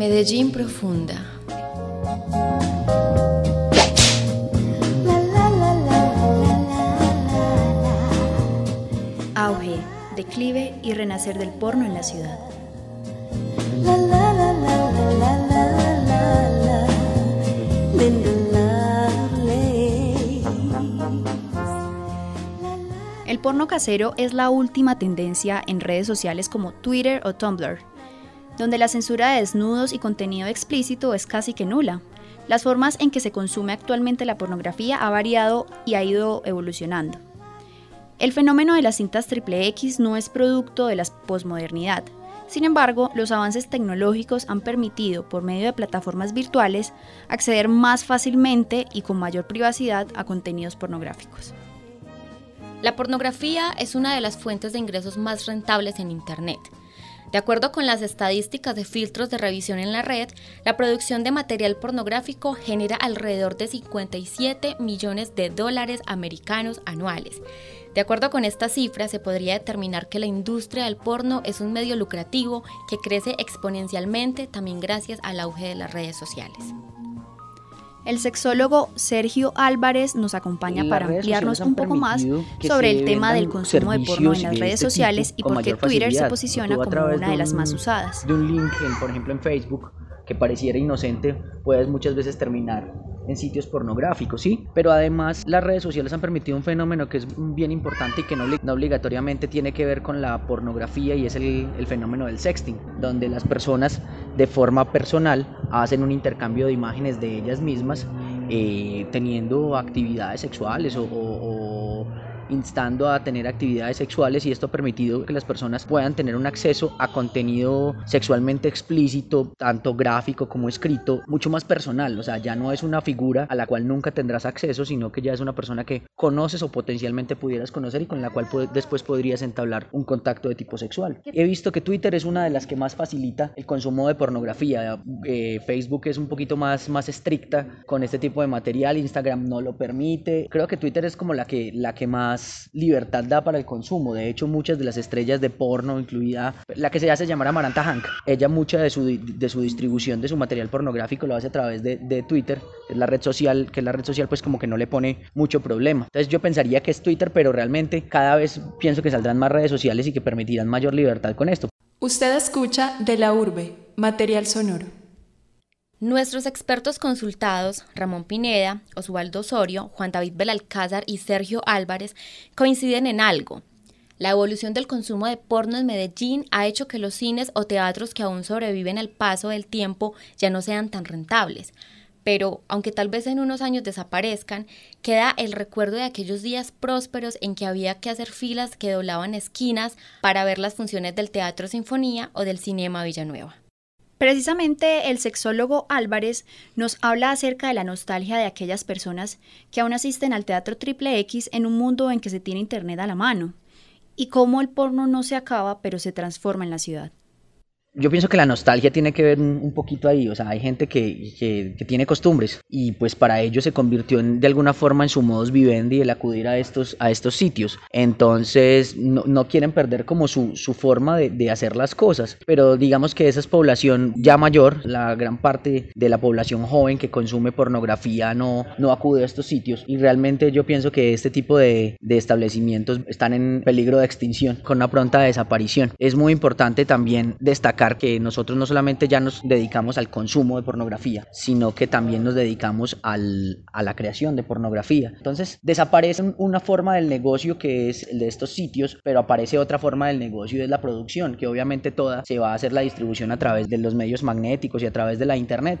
Medellín profunda. Auge, declive y renacer del porno en la ciudad. El porno casero es la última tendencia en redes sociales como Twitter o Tumblr, donde la censura de desnudos y contenido explícito es casi que nula. Las formas en que se consume actualmente la pornografía ha variado y ha ido evolucionando. El fenómeno de las cintas triple X no es producto de la posmodernidad. Sin embargo, los avances tecnológicos han permitido, por medio de plataformas virtuales, acceder más fácilmente y con mayor privacidad a contenidos pornográficos. La pornografía es una de las fuentes de ingresos más rentables en Internet. De acuerdo con las estadísticas de filtros de revisión en la red, la producción de material pornográfico genera alrededor de 57 millones de dólares americanos anuales. De acuerdo con esta cifra, se podría determinar que la industria del porno es un medio lucrativo que crece exponencialmente también gracias al auge de las redes sociales. El sexólogo Sergio Álvarez nos acompaña para ampliarnos un poco más sobre el tema del consumo de porno en las redes este sociales y por qué Twitter se posiciona como una de las más usadas. De un link, por ejemplo en Facebook, que pareciera inocente, puedes muchas veces terminar en sitios pornográficos, ¿sí? Pero además las redes sociales han permitido un fenómeno que es bien importante y que no, obligatoriamente tiene que ver con la pornografía y es el, fenómeno del sexting, donde las personas de forma personal hacen un intercambio de imágenes de ellas mismas eh, teniendo actividades sexuales o instando a tener actividades sexuales y esto ha permitido que las personas puedan tener un acceso a contenido sexualmente explícito, tanto gráfico como escrito, mucho más personal, o sea, ya no es una figura a la cual nunca tendrás acceso, sino que ya es una persona que conoces o potencialmente pudieras conocer y con la cual después podrías entablar un contacto de tipo sexual. He visto que Twitter es una de las que más facilita el consumo de pornografía, eh, Facebook es un poquito más, más estricta con este tipo de material, Instagram no lo permite, creo que Twitter es como la que, la que más libertad da para el consumo. De hecho, muchas de las estrellas de porno, incluida la que se hace llamar Amaranta Hank, ella mucha de su, de su distribución de su material pornográfico lo hace a través de, de Twitter, es la red social, que es la red social pues como que no le pone mucho problema. Entonces yo pensaría que es Twitter, pero realmente cada vez pienso que saldrán más redes sociales y que permitirán mayor libertad con esto. Usted escucha de la urbe, material sonoro. Nuestros expertos consultados, Ramón Pineda, Osvaldo Osorio, Juan David Belalcázar y Sergio Álvarez, coinciden en algo. La evolución del consumo de porno en Medellín ha hecho que los cines o teatros que aún sobreviven al paso del tiempo ya no sean tan rentables. Pero, aunque tal vez en unos años desaparezcan, queda el recuerdo de aquellos días prósperos en que había que hacer filas que doblaban esquinas para ver las funciones del Teatro Sinfonía o del Cinema Villanueva. Precisamente el sexólogo Álvarez nos habla acerca de la nostalgia de aquellas personas que aún asisten al teatro triple X en un mundo en que se tiene internet a la mano, y cómo el porno no se acaba pero se transforma en la ciudad yo pienso que la nostalgia tiene que ver un, poquito ahí, o sea, hay gente que, que, tiene costumbres y pues para ello se convirtió en, de alguna forma en su modus vivendi el acudir a estos, a estos sitios. Entonces no, no quieren perder como su, su forma de, de, hacer las cosas, pero digamos que esa es población ya mayor, la gran parte de la población joven que consume pornografía no, no acude a estos sitios y realmente yo pienso que este tipo de, de establecimientos están en peligro de extinción con una pronta desaparición. Es muy importante también destacar que nosotros no solamente ya nos dedicamos al consumo de pornografía, sino que también nos dedicamos al, a la creación de pornografía. Entonces desaparece una forma del negocio que es el de estos sitios, pero aparece otra forma del negocio es la producción, que obviamente toda se va a hacer la distribución a través de los medios magnéticos y a través de la internet.